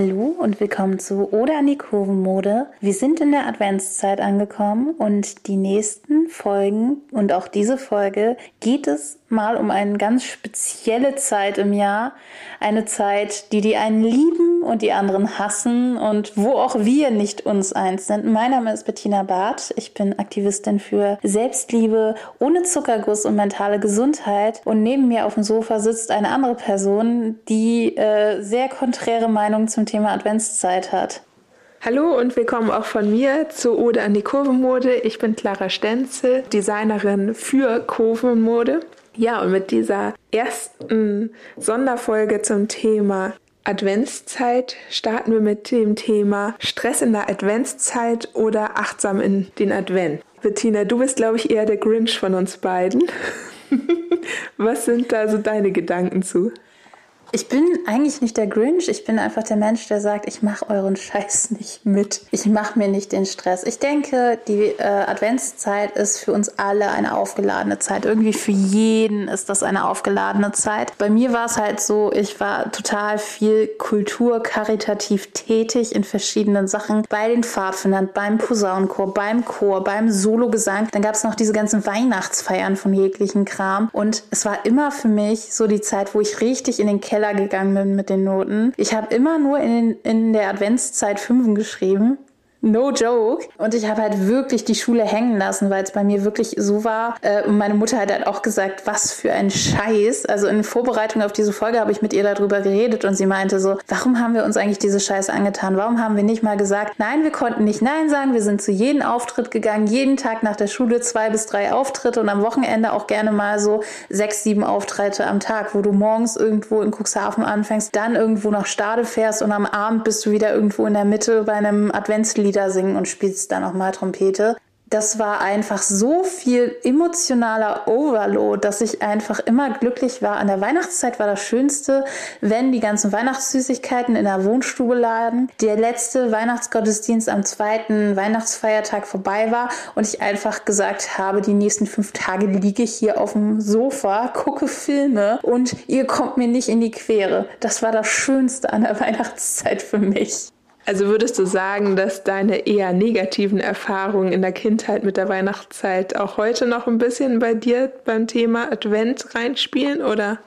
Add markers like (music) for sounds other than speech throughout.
Hallo und willkommen zu Oder an die Kurvenmode. Wir sind in der Adventszeit angekommen und die nächsten Folgen und auch diese Folge geht es mal um eine ganz spezielle Zeit im Jahr. Eine Zeit, die die einen lieben und die anderen hassen und wo auch wir nicht uns eins sind. Mein Name ist Bettina Barth. Ich bin Aktivistin für Selbstliebe ohne Zuckerguss und mentale Gesundheit. Und neben mir auf dem Sofa sitzt eine andere Person, die äh, sehr konträre Meinungen zum Thema Adventszeit hat. Hallo und willkommen auch von mir zu Ode an die Kurvenmode. Ich bin Clara Stenzel, Designerin für Kurvenmode. Ja, und mit dieser ersten Sonderfolge zum Thema Adventszeit starten wir mit dem Thema Stress in der Adventszeit oder achtsam in den Advent. Bettina, du bist, glaube ich, eher der Grinch von uns beiden. (laughs) Was sind da so deine Gedanken zu? Ich bin eigentlich nicht der Grinch, ich bin einfach der Mensch, der sagt, ich mache euren Scheiß nicht mit. Ich mache mir nicht den Stress. Ich denke, die äh, Adventszeit ist für uns alle eine aufgeladene Zeit. Irgendwie für jeden ist das eine aufgeladene Zeit. Bei mir war es halt so, ich war total viel Kultur karitativ tätig in verschiedenen Sachen. Bei den Pfadfindern, beim Posaunenchor, beim Chor, beim Sologesang. Dann gab es noch diese ganzen Weihnachtsfeiern von jeglichen Kram. Und es war immer für mich so die Zeit, wo ich richtig in den Keller Keller gegangen bin mit den Noten. Ich habe immer nur in, in der Adventszeit Fünfen geschrieben. No joke. Und ich habe halt wirklich die Schule hängen lassen, weil es bei mir wirklich so war. Äh, und meine Mutter hat halt auch gesagt, was für ein Scheiß. Also in Vorbereitung auf diese Folge habe ich mit ihr darüber geredet und sie meinte so, warum haben wir uns eigentlich diese Scheiße angetan? Warum haben wir nicht mal gesagt, nein, wir konnten nicht Nein sagen. Wir sind zu jedem Auftritt gegangen, jeden Tag nach der Schule zwei bis drei Auftritte und am Wochenende auch gerne mal so sechs, sieben Auftritte am Tag, wo du morgens irgendwo in Cuxhaven anfängst, dann irgendwo nach Stade fährst und am Abend bist du wieder irgendwo in der Mitte bei einem Adventslied Lieder singen und spielst dann auch mal Trompete. Das war einfach so viel emotionaler Overload, dass ich einfach immer glücklich war. An der Weihnachtszeit war das Schönste, wenn die ganzen Weihnachtssüßigkeiten in der Wohnstube lagen, der letzte Weihnachtsgottesdienst am zweiten Weihnachtsfeiertag vorbei war und ich einfach gesagt habe, die nächsten fünf Tage liege ich hier auf dem Sofa, gucke Filme und ihr kommt mir nicht in die Quere. Das war das Schönste an der (laughs) Weihnachtszeit für mich. Also würdest du sagen, dass deine eher negativen Erfahrungen in der Kindheit mit der Weihnachtszeit auch heute noch ein bisschen bei dir beim Thema Advent reinspielen oder?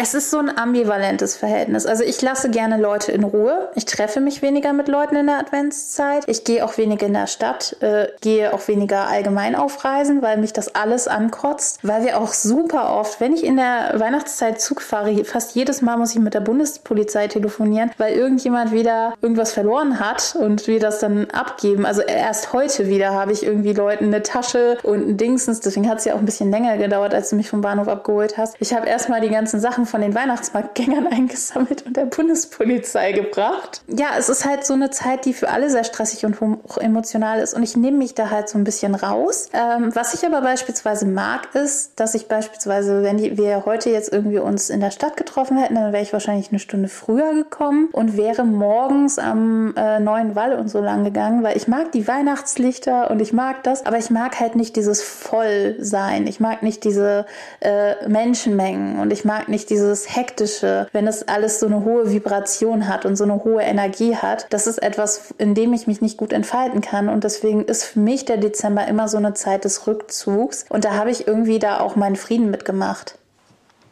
Es ist so ein ambivalentes Verhältnis. Also ich lasse gerne Leute in Ruhe. Ich treffe mich weniger mit Leuten in der Adventszeit. Ich gehe auch weniger in der Stadt, äh, gehe auch weniger allgemein auf Reisen, weil mich das alles ankotzt. Weil wir auch super oft, wenn ich in der Weihnachtszeit Zug fahre, fast jedes Mal muss ich mit der Bundespolizei telefonieren, weil irgendjemand wieder irgendwas verloren hat und wir das dann abgeben. Also erst heute wieder habe ich irgendwie Leuten eine Tasche und ein Dingsens. Deswegen hat es ja auch ein bisschen länger gedauert, als du mich vom Bahnhof abgeholt hast. Ich habe erstmal die ganzen Sachen von den Weihnachtsmarktgängern (laughs) eingesammelt und der Bundespolizei gebracht. Ja, es ist halt so eine Zeit, die für alle sehr stressig und hoch emotional ist und ich nehme mich da halt so ein bisschen raus. Ähm, was ich aber beispielsweise mag, ist, dass ich beispielsweise, wenn wir heute jetzt irgendwie uns in der Stadt getroffen hätten, dann wäre ich wahrscheinlich eine Stunde früher gekommen und wäre morgens am äh, neuen Wall und so lang gegangen, weil ich mag die Weihnachtslichter und ich mag das, aber ich mag halt nicht dieses Vollsein. Ich mag nicht diese äh, Menschenmengen und ich mag nicht dieses Hektische, wenn es alles so eine hohe Vibration hat und so eine hohe Energie hat, das ist etwas, in dem ich mich nicht gut entfalten kann. Und deswegen ist für mich der Dezember immer so eine Zeit des Rückzugs. Und da habe ich irgendwie da auch meinen Frieden mitgemacht.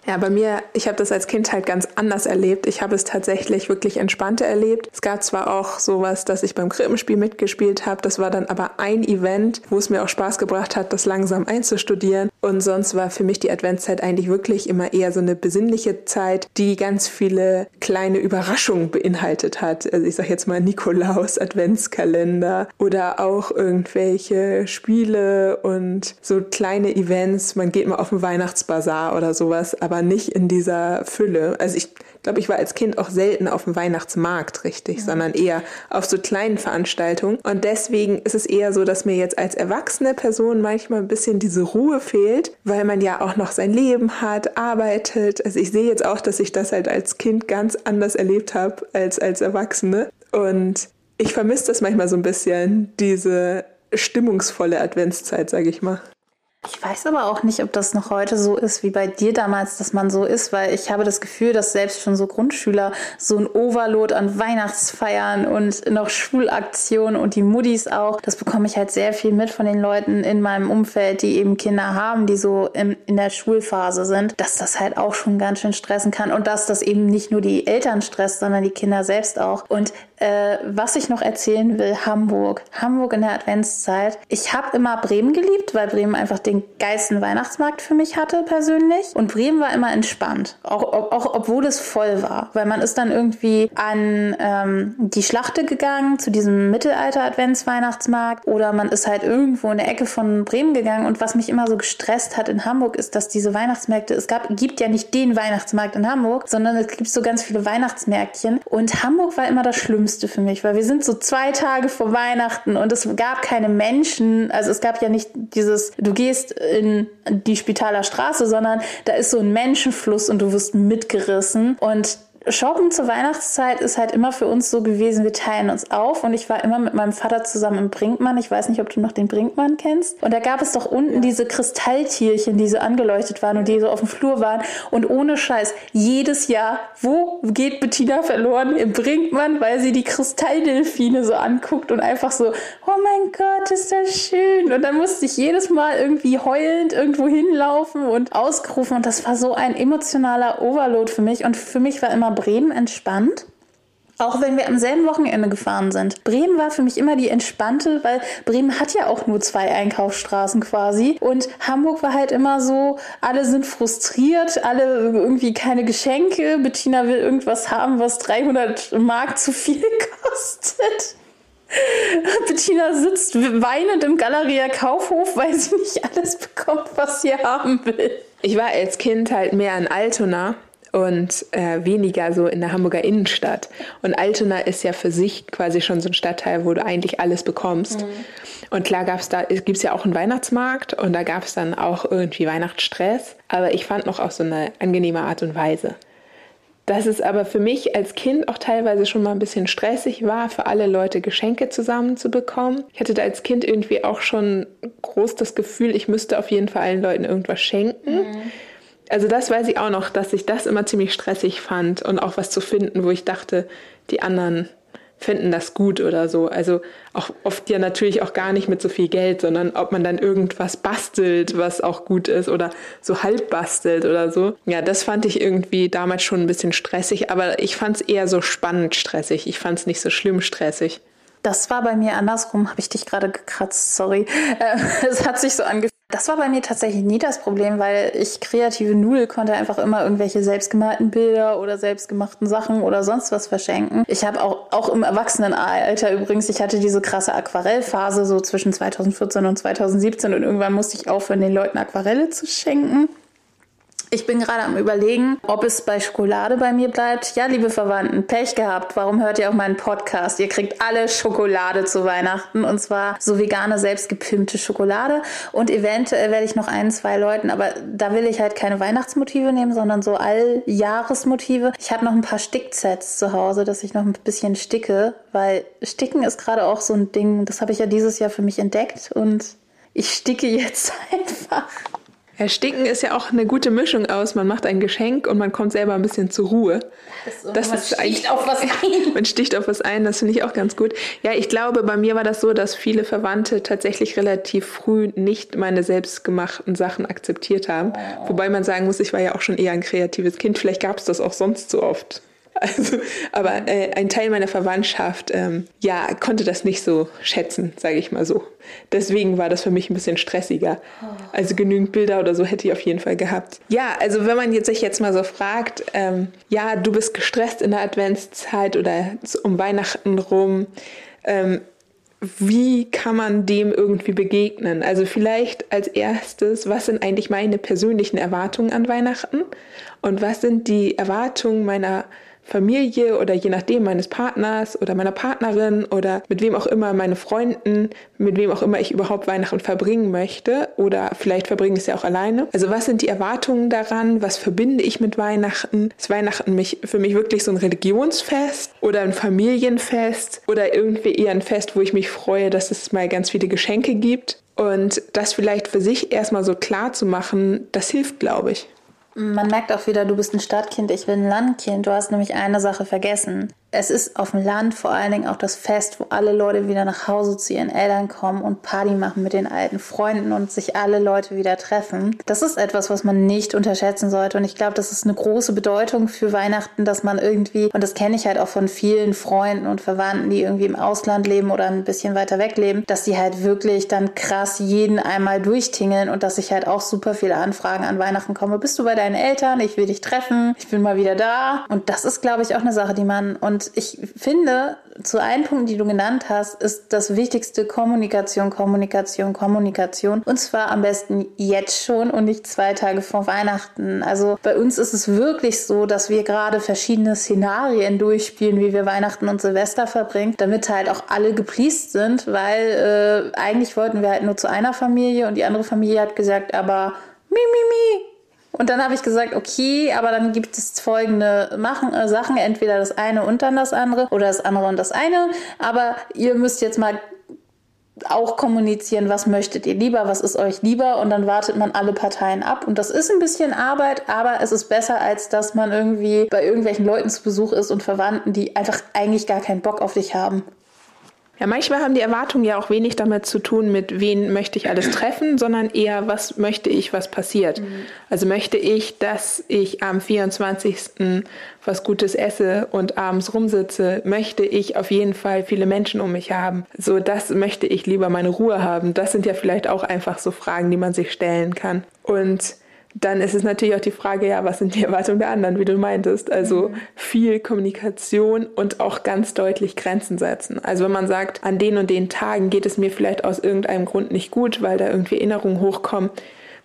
Ja, bei mir, ich habe das als Kind halt ganz anders erlebt. Ich habe es tatsächlich wirklich entspannter erlebt. Es gab zwar auch sowas, dass ich beim Krippenspiel mitgespielt habe, das war dann aber ein Event, wo es mir auch Spaß gebracht hat, das langsam einzustudieren. Und sonst war für mich die Adventszeit eigentlich wirklich immer eher so eine besinnliche Zeit, die ganz viele kleine Überraschungen beinhaltet hat. Also ich sage jetzt mal Nikolaus Adventskalender oder auch irgendwelche Spiele und so kleine Events. Man geht mal auf den Weihnachtsbazar oder sowas, aber aber nicht in dieser Fülle. Also ich glaube, ich war als Kind auch selten auf dem Weihnachtsmarkt richtig, ja. sondern eher auf so kleinen Veranstaltungen. Und deswegen ist es eher so, dass mir jetzt als erwachsene Person manchmal ein bisschen diese Ruhe fehlt, weil man ja auch noch sein Leben hat, arbeitet. Also ich sehe jetzt auch, dass ich das halt als Kind ganz anders erlebt habe als als Erwachsene. Und ich vermisse das manchmal so ein bisschen, diese stimmungsvolle Adventszeit, sage ich mal. Ich weiß aber auch nicht, ob das noch heute so ist wie bei dir damals, dass man so ist, weil ich habe das Gefühl, dass selbst schon so Grundschüler so ein Overload an Weihnachtsfeiern und noch Schulaktionen und die Muddis auch, das bekomme ich halt sehr viel mit von den Leuten in meinem Umfeld, die eben Kinder haben, die so in, in der Schulphase sind, dass das halt auch schon ganz schön stressen kann und dass das eben nicht nur die Eltern stresst, sondern die Kinder selbst auch. Und äh, was ich noch erzählen will, Hamburg. Hamburg in der Adventszeit. Ich habe immer Bremen geliebt, weil Bremen einfach den geilsten Weihnachtsmarkt für mich hatte persönlich. Und Bremen war immer entspannt, auch, auch obwohl es voll war. Weil man ist dann irgendwie an ähm, die Schlachte gegangen, zu diesem Mittelalter-Adventsweihnachtsmarkt. Oder man ist halt irgendwo in der Ecke von Bremen gegangen. Und was mich immer so gestresst hat in Hamburg, ist, dass diese Weihnachtsmärkte, es gab, gibt ja nicht den Weihnachtsmarkt in Hamburg, sondern es gibt so ganz viele Weihnachtsmärktchen. Und Hamburg war immer das Schlimmste Schlimmste für mich, weil wir sind so zwei Tage vor Weihnachten und es gab keine Menschen. Also es gab ja nicht dieses, du gehst in die Spitaler Straße, sondern da ist so ein Menschenfluss und du wirst mitgerissen. Und Shoppen zur Weihnachtszeit ist halt immer für uns so gewesen, wir teilen uns auf und ich war immer mit meinem Vater zusammen im Brinkmann. Ich weiß nicht, ob du noch den Brinkmann kennst. Und da gab es doch unten diese Kristalltierchen, die so angeleuchtet waren und die so auf dem Flur waren. Und ohne Scheiß, jedes Jahr, wo geht Bettina verloren? Im Brinkmann, weil sie die Kristalldelfine so anguckt und einfach so, oh mein Gott, ist das schön. Und dann musste ich jedes Mal irgendwie heulend irgendwo hinlaufen und ausgerufen. Und das war so ein emotionaler Overload für mich. Und für mich war immer Bremen entspannt. Auch wenn wir am selben Wochenende gefahren sind. Bremen war für mich immer die entspannte, weil Bremen hat ja auch nur zwei Einkaufsstraßen quasi. Und Hamburg war halt immer so, alle sind frustriert, alle irgendwie keine Geschenke. Bettina will irgendwas haben, was 300 Mark zu viel (laughs) kostet. Bettina sitzt weinend im Galeria Kaufhof, weil sie nicht alles bekommt, was sie haben will. Ich war als Kind halt mehr in Altona und äh, weniger so in der Hamburger Innenstadt. Und Altona ist ja für sich quasi schon so ein Stadtteil, wo du eigentlich alles bekommst. Mhm. Und klar gab es da, gibt es ja auch einen Weihnachtsmarkt und da gab es dann auch irgendwie Weihnachtsstress. Aber ich fand noch auf so eine angenehme Art und Weise. Dass es aber für mich als Kind auch teilweise schon mal ein bisschen stressig war, für alle Leute Geschenke zusammenzubekommen. Ich hatte da als Kind irgendwie auch schon groß das Gefühl, ich müsste auf jeden Fall allen Leuten irgendwas schenken. Mhm also das weiß ich auch noch, dass ich das immer ziemlich stressig fand und auch was zu finden, wo ich dachte, die anderen finden das gut oder so. Also auch oft ja natürlich auch gar nicht mit so viel Geld, sondern ob man dann irgendwas bastelt, was auch gut ist oder so halb bastelt oder so. Ja, das fand ich irgendwie damals schon ein bisschen stressig, aber ich fand es eher so spannend stressig. Ich fand es nicht so schlimm stressig. Das war bei mir andersrum, habe ich dich gerade gekratzt, sorry. (laughs) Es hat sich so angefühlt. Das war bei mir tatsächlich nie das Problem, weil ich kreative Nudel konnte einfach immer irgendwelche selbstgemalten Bilder oder selbstgemachten Sachen oder sonst was verschenken. Ich habe auch, auch im Erwachsenenalter übrigens, ich hatte diese krasse Aquarellphase so zwischen 2014 und 2017 und irgendwann musste ich aufhören, den Leuten Aquarelle zu schenken. Ich bin gerade am Überlegen, ob es bei Schokolade bei mir bleibt. Ja, liebe Verwandten, Pech gehabt. Warum hört ihr auch meinen Podcast? Ihr kriegt alle Schokolade zu Weihnachten und zwar so vegane, selbstgepimpte Schokolade. Und eventuell werde ich noch ein, zwei Leuten, aber da will ich halt keine Weihnachtsmotive nehmen, sondern so Alljahresmotive. Ich habe noch ein paar Sticksets zu Hause, dass ich noch ein bisschen sticke, weil Sticken ist gerade auch so ein Ding. Das habe ich ja dieses Jahr für mich entdeckt und ich sticke jetzt (laughs) einfach. Ersticken ist ja auch eine gute Mischung aus. Man macht ein Geschenk und man kommt selber ein bisschen zur Ruhe. Das, so, das man ist sticht auf was (laughs) ein. Man sticht auf was ein, das finde ich auch ganz gut. Ja, ich glaube, bei mir war das so, dass viele Verwandte tatsächlich relativ früh nicht meine selbstgemachten Sachen akzeptiert haben. Oh. Wobei man sagen muss, ich war ja auch schon eher ein kreatives Kind. Vielleicht gab es das auch sonst so oft. Also, aber äh, ein Teil meiner Verwandtschaft, ähm, ja, konnte das nicht so schätzen, sage ich mal so. Deswegen war das für mich ein bisschen stressiger. Also genügend Bilder oder so hätte ich auf jeden Fall gehabt. Ja, also wenn man jetzt sich jetzt mal so fragt, ähm, ja, du bist gestresst in der Adventszeit oder um Weihnachten rum, ähm, wie kann man dem irgendwie begegnen? Also vielleicht als erstes, was sind eigentlich meine persönlichen Erwartungen an Weihnachten und was sind die Erwartungen meiner Familie oder je nachdem meines Partners oder meiner Partnerin oder mit wem auch immer meine Freunden, mit wem auch immer ich überhaupt Weihnachten verbringen möchte oder vielleicht verbringe ich es ja auch alleine. Also was sind die Erwartungen daran? Was verbinde ich mit Weihnachten? Ist Weihnachten mich, für mich wirklich so ein Religionsfest oder ein Familienfest oder irgendwie eher ein Fest, wo ich mich freue, dass es mal ganz viele Geschenke gibt? Und das vielleicht für sich erstmal so klar zu machen, das hilft, glaube ich. Man merkt auch wieder, du bist ein Stadtkind, ich bin ein Landkind. Du hast nämlich eine Sache vergessen es ist auf dem Land vor allen Dingen auch das Fest, wo alle Leute wieder nach Hause zu ihren Eltern kommen und Party machen mit den alten Freunden und sich alle Leute wieder treffen. Das ist etwas, was man nicht unterschätzen sollte. Und ich glaube, das ist eine große Bedeutung für Weihnachten, dass man irgendwie, und das kenne ich halt auch von vielen Freunden und Verwandten, die irgendwie im Ausland leben oder ein bisschen weiter weg leben, dass sie halt wirklich dann krass jeden einmal durchtingeln und dass ich halt auch super viele Anfragen an Weihnachten komme. Bist du bei deinen Eltern? Ich will dich treffen. Ich bin mal wieder da. Und das ist, glaube ich, auch eine Sache, die man, und ich finde, zu einem Punkt, die du genannt hast, ist das wichtigste Kommunikation, Kommunikation, Kommunikation. Und zwar am besten jetzt schon und nicht zwei Tage vor Weihnachten. Also bei uns ist es wirklich so, dass wir gerade verschiedene Szenarien durchspielen, wie wir Weihnachten und Silvester verbringen, damit halt auch alle gepleased sind, weil äh, eigentlich wollten wir halt nur zu einer Familie und die andere Familie hat gesagt, aber mi, mi, mi, und dann habe ich gesagt, okay, aber dann gibt es folgende machen, äh, Sachen, entweder das eine und dann das andere oder das andere und das eine. Aber ihr müsst jetzt mal auch kommunizieren, was möchtet ihr lieber, was ist euch lieber und dann wartet man alle Parteien ab und das ist ein bisschen Arbeit, aber es ist besser, als dass man irgendwie bei irgendwelchen Leuten zu Besuch ist und Verwandten, die einfach eigentlich gar keinen Bock auf dich haben. Ja, manchmal haben die Erwartungen ja auch wenig damit zu tun, mit wen möchte ich alles treffen, sondern eher, was möchte ich, was passiert. Mhm. Also möchte ich, dass ich am 24. was Gutes esse und abends rumsitze, möchte ich auf jeden Fall viele Menschen um mich haben. So, das möchte ich lieber meine Ruhe haben. Das sind ja vielleicht auch einfach so Fragen, die man sich stellen kann. Und dann ist es natürlich auch die Frage, ja, was sind die Erwartungen der anderen, wie du meintest? Also mhm. viel Kommunikation und auch ganz deutlich Grenzen setzen. Also wenn man sagt, an den und den Tagen geht es mir vielleicht aus irgendeinem Grund nicht gut, weil da irgendwie Erinnerungen hochkommen.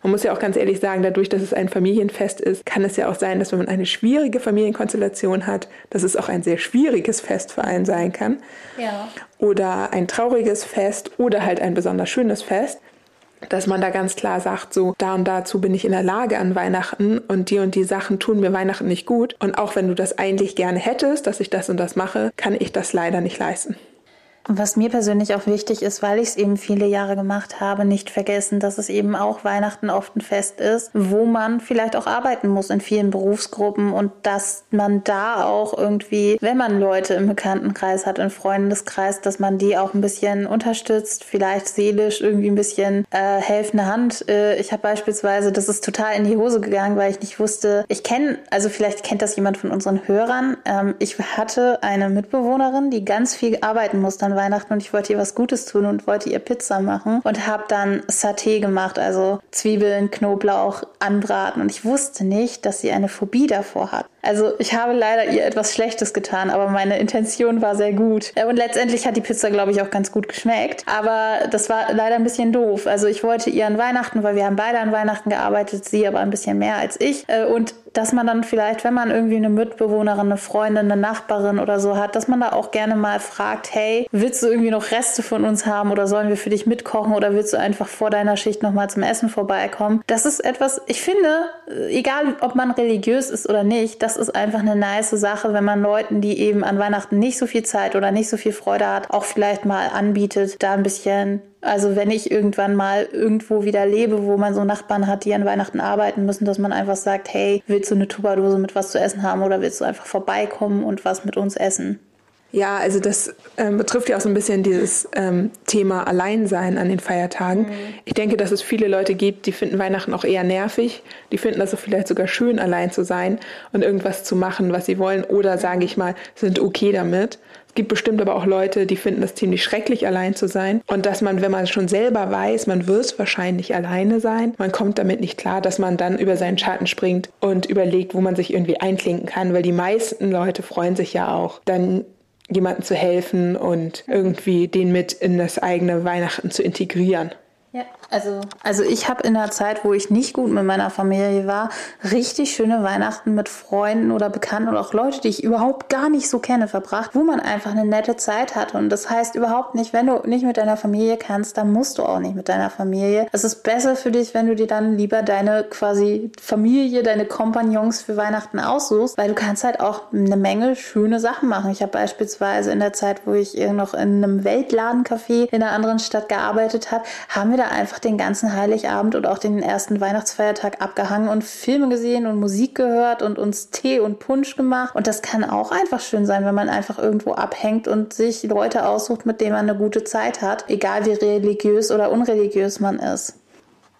Man muss ja auch ganz ehrlich sagen, dadurch, dass es ein Familienfest ist, kann es ja auch sein, dass wenn man eine schwierige Familienkonstellation hat, dass es auch ein sehr schwieriges Fest für einen sein kann. Ja. Oder ein trauriges Fest oder halt ein besonders schönes Fest dass man da ganz klar sagt, so da und dazu bin ich in der Lage an Weihnachten und die und die Sachen tun mir Weihnachten nicht gut. Und auch wenn du das eigentlich gerne hättest, dass ich das und das mache, kann ich das leider nicht leisten. Was mir persönlich auch wichtig ist, weil ich es eben viele Jahre gemacht habe, nicht vergessen, dass es eben auch Weihnachten oft ein Fest ist, wo man vielleicht auch arbeiten muss in vielen Berufsgruppen und dass man da auch irgendwie, wenn man Leute im Bekanntenkreis hat, im Freundeskreis, dass man die auch ein bisschen unterstützt, vielleicht seelisch irgendwie ein bisschen äh, helfende Hand. Äh, ich habe beispielsweise, das ist total in die Hose gegangen, weil ich nicht wusste, ich kenne, also vielleicht kennt das jemand von unseren Hörern. Ähm, ich hatte eine Mitbewohnerin, die ganz viel arbeiten musste an Weihnachten und ich wollte ihr was Gutes tun und wollte ihr Pizza machen und habe dann Saté gemacht, also Zwiebeln, Knoblauch anbraten und ich wusste nicht, dass sie eine Phobie davor hat. Also ich habe leider ihr etwas Schlechtes getan, aber meine Intention war sehr gut. Und letztendlich hat die Pizza, glaube ich, auch ganz gut geschmeckt. Aber das war leider ein bisschen doof. Also ich wollte ihr an Weihnachten, weil wir haben beide an Weihnachten gearbeitet, sie aber ein bisschen mehr als ich. Äh, und dass man dann vielleicht, wenn man irgendwie eine Mitbewohnerin, eine Freundin, eine Nachbarin oder so hat, dass man da auch gerne mal fragt, hey, willst du irgendwie noch Reste von uns haben oder sollen wir für dich mitkochen oder willst du einfach vor deiner Schicht nochmal zum Essen vorbeikommen? Das ist etwas, ich finde, egal ob man religiös ist oder nicht, das ist einfach eine nice Sache, wenn man Leuten, die eben an Weihnachten nicht so viel Zeit oder nicht so viel Freude hat, auch vielleicht mal anbietet, da ein bisschen also wenn ich irgendwann mal irgendwo wieder lebe, wo man so Nachbarn hat, die an Weihnachten arbeiten müssen, dass man einfach sagt, hey, willst du eine Tupperdose mit was zu essen haben oder willst du einfach vorbeikommen und was mit uns essen? Ja, also das ähm, betrifft ja auch so ein bisschen dieses ähm, Thema Alleinsein an den Feiertagen. Mhm. Ich denke, dass es viele Leute gibt, die finden Weihnachten auch eher nervig. Die finden das so vielleicht sogar schön, allein zu sein und irgendwas zu machen, was sie wollen oder, sage ich mal, sind okay damit. Es gibt bestimmt aber auch Leute, die finden es ziemlich schrecklich, allein zu sein. Und dass man, wenn man schon selber weiß, man wird wahrscheinlich alleine sein, man kommt damit nicht klar, dass man dann über seinen Schatten springt und überlegt, wo man sich irgendwie einklinken kann. Weil die meisten Leute freuen sich ja auch, dann jemandem zu helfen und irgendwie den mit in das eigene Weihnachten zu integrieren. Ja, also, also ich habe in der Zeit, wo ich nicht gut mit meiner Familie war, richtig schöne Weihnachten mit Freunden oder Bekannten oder auch Leute, die ich überhaupt gar nicht so kenne, verbracht, wo man einfach eine nette Zeit hat. Und das heißt überhaupt nicht, wenn du nicht mit deiner Familie kannst, dann musst du auch nicht mit deiner Familie. Es ist besser für dich, wenn du dir dann lieber deine quasi Familie, deine Kompagnons für Weihnachten aussuchst, weil du kannst halt auch eine Menge schöne Sachen machen. Ich habe beispielsweise in der Zeit, wo ich noch in einem Weltladencafé in einer anderen Stadt gearbeitet habe, haben wir da einfach den ganzen Heiligabend und auch den ersten Weihnachtsfeiertag abgehangen und Filme gesehen und Musik gehört und uns Tee und Punsch gemacht. Und das kann auch einfach schön sein, wenn man einfach irgendwo abhängt und sich Leute aussucht, mit denen man eine gute Zeit hat, egal wie religiös oder unreligiös man ist.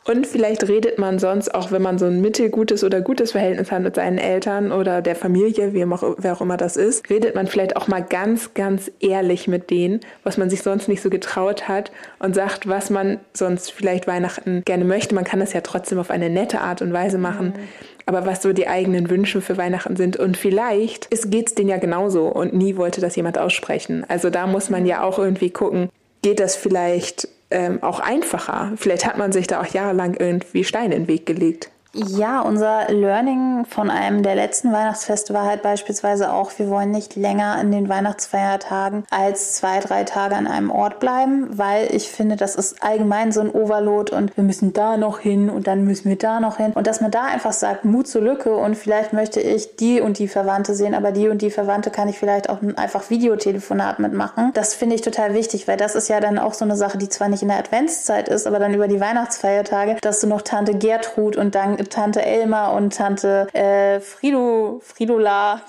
Und vielleicht redet man sonst auch, wenn man so ein mittelgutes oder gutes Verhältnis hat mit seinen Eltern oder der Familie, wie auch, wer auch immer das ist, redet man vielleicht auch mal ganz, ganz ehrlich mit denen, was man sich sonst nicht so getraut hat und sagt, was man sonst vielleicht Weihnachten gerne möchte. Man kann das ja trotzdem auf eine nette Art und Weise machen. Mhm. Aber was so die eigenen Wünsche für Weihnachten sind. Und vielleicht geht es denen ja genauso und nie wollte das jemand aussprechen. Also da muss man ja auch irgendwie gucken, geht das vielleicht ähm, auch einfacher. Vielleicht hat man sich da auch jahrelang irgendwie Steine in den Weg gelegt. Ja, unser Learning von einem der letzten Weihnachtsfeste war halt beispielsweise auch, wir wollen nicht länger in den Weihnachtsfeiertagen als zwei, drei Tage an einem Ort bleiben, weil ich finde, das ist allgemein so ein Overload und wir müssen da noch hin und dann müssen wir da noch hin. Und dass man da einfach sagt, Mut zur Lücke und vielleicht möchte ich die und die Verwandte sehen, aber die und die Verwandte kann ich vielleicht auch einfach Videotelefonat mitmachen. Das finde ich total wichtig, weil das ist ja dann auch so eine Sache, die zwar nicht in der Adventszeit ist, aber dann über die Weihnachtsfeiertage, dass du noch Tante Gertrud und dann Tante Elma und Tante äh, Frido, Fridola.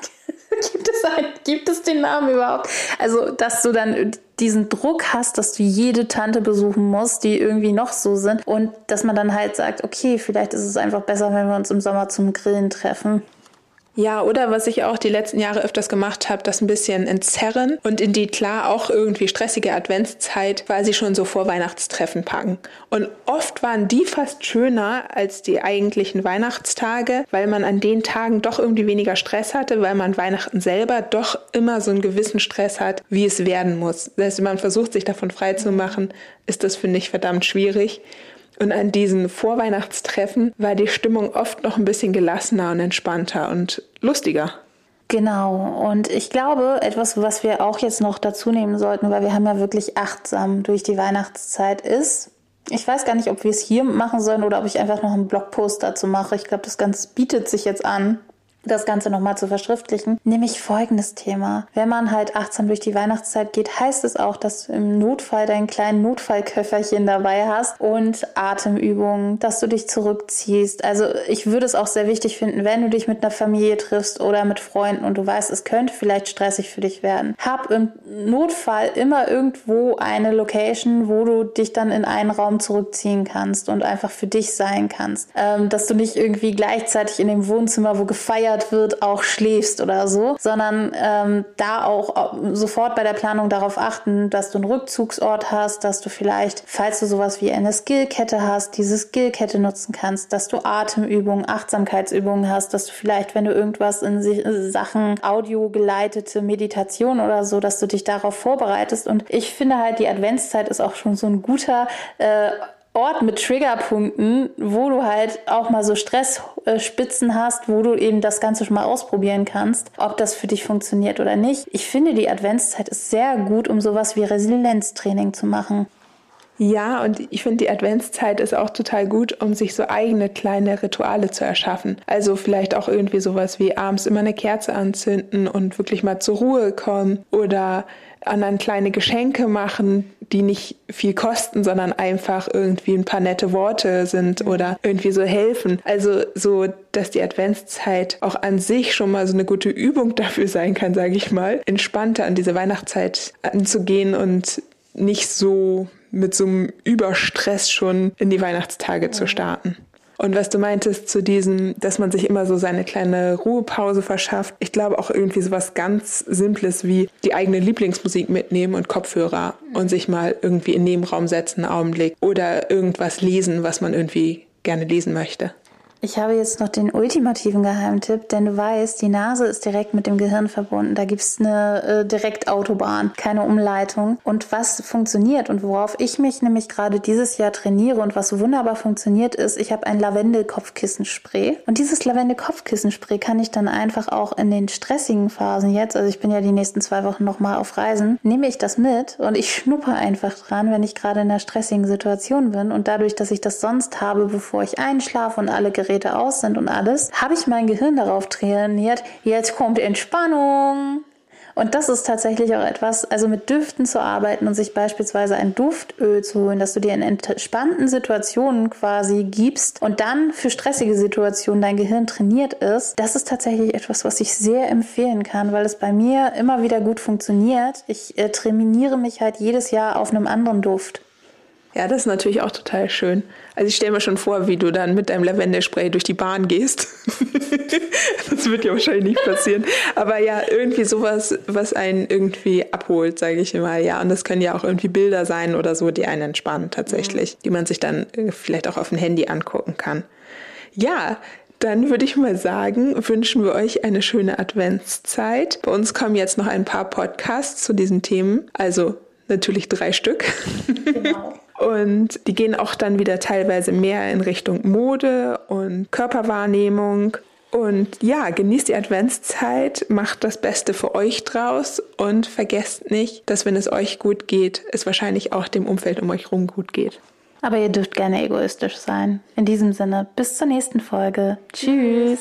(laughs) gibt, es ein, gibt es den Namen überhaupt? Also, dass du dann diesen Druck hast, dass du jede Tante besuchen musst, die irgendwie noch so sind. Und dass man dann halt sagt, okay, vielleicht ist es einfach besser, wenn wir uns im Sommer zum Grillen treffen. Ja, oder was ich auch die letzten Jahre öfters gemacht habe, das ein bisschen entzerren und in die klar auch irgendwie stressige Adventszeit quasi schon so vor Weihnachtstreffen packen. Und oft waren die fast schöner als die eigentlichen Weihnachtstage, weil man an den Tagen doch irgendwie weniger Stress hatte, weil man Weihnachten selber doch immer so einen gewissen Stress hat, wie es werden muss. Das heißt, wenn man versucht, sich davon frei zu machen, ist das, finde ich, verdammt schwierig. Und an diesen Vorweihnachtstreffen war die Stimmung oft noch ein bisschen gelassener und entspannter und lustiger. Genau. Und ich glaube, etwas, was wir auch jetzt noch dazu nehmen sollten, weil wir haben ja wirklich achtsam durch die Weihnachtszeit ist. Ich weiß gar nicht, ob wir es hier machen sollen oder ob ich einfach noch einen Blogpost dazu mache. Ich glaube, das Ganze bietet sich jetzt an das Ganze nochmal zu verschriftlichen, nämlich folgendes Thema. Wenn man halt achtsam durch die Weihnachtszeit geht, heißt es auch, dass du im Notfall dein kleinen Notfallköfferchen dabei hast und Atemübungen, dass du dich zurückziehst. Also ich würde es auch sehr wichtig finden, wenn du dich mit einer Familie triffst oder mit Freunden und du weißt, es könnte vielleicht stressig für dich werden. Hab im Notfall immer irgendwo eine Location, wo du dich dann in einen Raum zurückziehen kannst und einfach für dich sein kannst. Ähm, dass du nicht irgendwie gleichzeitig in dem Wohnzimmer, wo gefeiert gefeiert wird, auch schläfst oder so, sondern ähm, da auch sofort bei der Planung darauf achten, dass du einen Rückzugsort hast, dass du vielleicht, falls du sowas wie eine Skillkette hast, diese Skillkette nutzen kannst, dass du Atemübungen, Achtsamkeitsübungen hast, dass du vielleicht, wenn du irgendwas in Sachen audiogeleitete Meditation oder so, dass du dich darauf vorbereitest. Und ich finde halt, die Adventszeit ist auch schon so ein guter äh, Ort mit Triggerpunkten, wo du halt auch mal so Stressspitzen hast, wo du eben das Ganze schon mal ausprobieren kannst, ob das für dich funktioniert oder nicht. Ich finde, die Adventszeit ist sehr gut, um sowas wie Resilienztraining zu machen. Ja, und ich finde, die Adventszeit ist auch total gut, um sich so eigene kleine Rituale zu erschaffen. Also vielleicht auch irgendwie sowas wie abends immer eine Kerze anzünden und wirklich mal zur Ruhe kommen oder anderen kleine Geschenke machen, die nicht viel kosten, sondern einfach irgendwie ein paar nette Worte sind oder irgendwie so helfen. Also so, dass die Adventszeit auch an sich schon mal so eine gute Übung (laughs) dafür sein kann, sage ich mal, entspannter an diese Weihnachtszeit anzugehen und nicht so mit so einem Überstress schon in die Weihnachtstage zu starten. Und was du meintest zu diesem, dass man sich immer so seine kleine Ruhepause verschafft. Ich glaube auch irgendwie so was ganz Simples wie die eigene Lieblingsmusik mitnehmen und Kopfhörer und sich mal irgendwie in den Nebenraum setzen, einen Augenblick oder irgendwas lesen, was man irgendwie gerne lesen möchte. Ich habe jetzt noch den ultimativen Geheimtipp, denn du weißt, die Nase ist direkt mit dem Gehirn verbunden. Da gibt es eine äh, Direktautobahn, keine Umleitung. Und was funktioniert und worauf ich mich nämlich gerade dieses Jahr trainiere und was wunderbar funktioniert ist, ich habe ein Lavendel-Kopfkissenspray. Und dieses Lavendel-Kopfkissenspray kann ich dann einfach auch in den stressigen Phasen jetzt, also ich bin ja die nächsten zwei Wochen nochmal auf Reisen, nehme ich das mit und ich schnuppe einfach dran, wenn ich gerade in einer stressigen Situation bin. Und dadurch, dass ich das sonst habe, bevor ich einschlafe und alle Geräte Geräte aus sind und alles, habe ich mein Gehirn darauf trainiert, jetzt kommt Entspannung. Und das ist tatsächlich auch etwas, also mit Düften zu arbeiten und sich beispielsweise ein Duftöl zu holen, dass du dir in entspannten Situationen quasi gibst und dann für stressige Situationen dein Gehirn trainiert ist, das ist tatsächlich etwas, was ich sehr empfehlen kann, weil es bei mir immer wieder gut funktioniert. Ich äh, trainiere mich halt jedes Jahr auf einem anderen Duft. Ja, das ist natürlich auch total schön. Also ich stelle mir schon vor, wie du dann mit deinem Lavendelspray durch die Bahn gehst. (laughs) das wird ja wahrscheinlich nicht passieren. Aber ja, irgendwie sowas, was einen irgendwie abholt, sage ich immer. Ja, und das können ja auch irgendwie Bilder sein oder so, die einen entspannen tatsächlich, mhm. die man sich dann äh, vielleicht auch auf dem Handy angucken kann. Ja, dann würde ich mal sagen, wünschen wir euch eine schöne Adventszeit. Bei uns kommen jetzt noch ein paar Podcasts zu diesen Themen. Also natürlich drei Stück. Genau. Und die gehen auch dann wieder teilweise mehr in Richtung Mode und Körperwahrnehmung. Und ja, genießt die Adventszeit, macht das Beste für euch draus und vergesst nicht, dass wenn es euch gut geht, es wahrscheinlich auch dem Umfeld um euch herum gut geht. Aber ihr dürft gerne egoistisch sein. In diesem Sinne, bis zur nächsten Folge. Tschüss.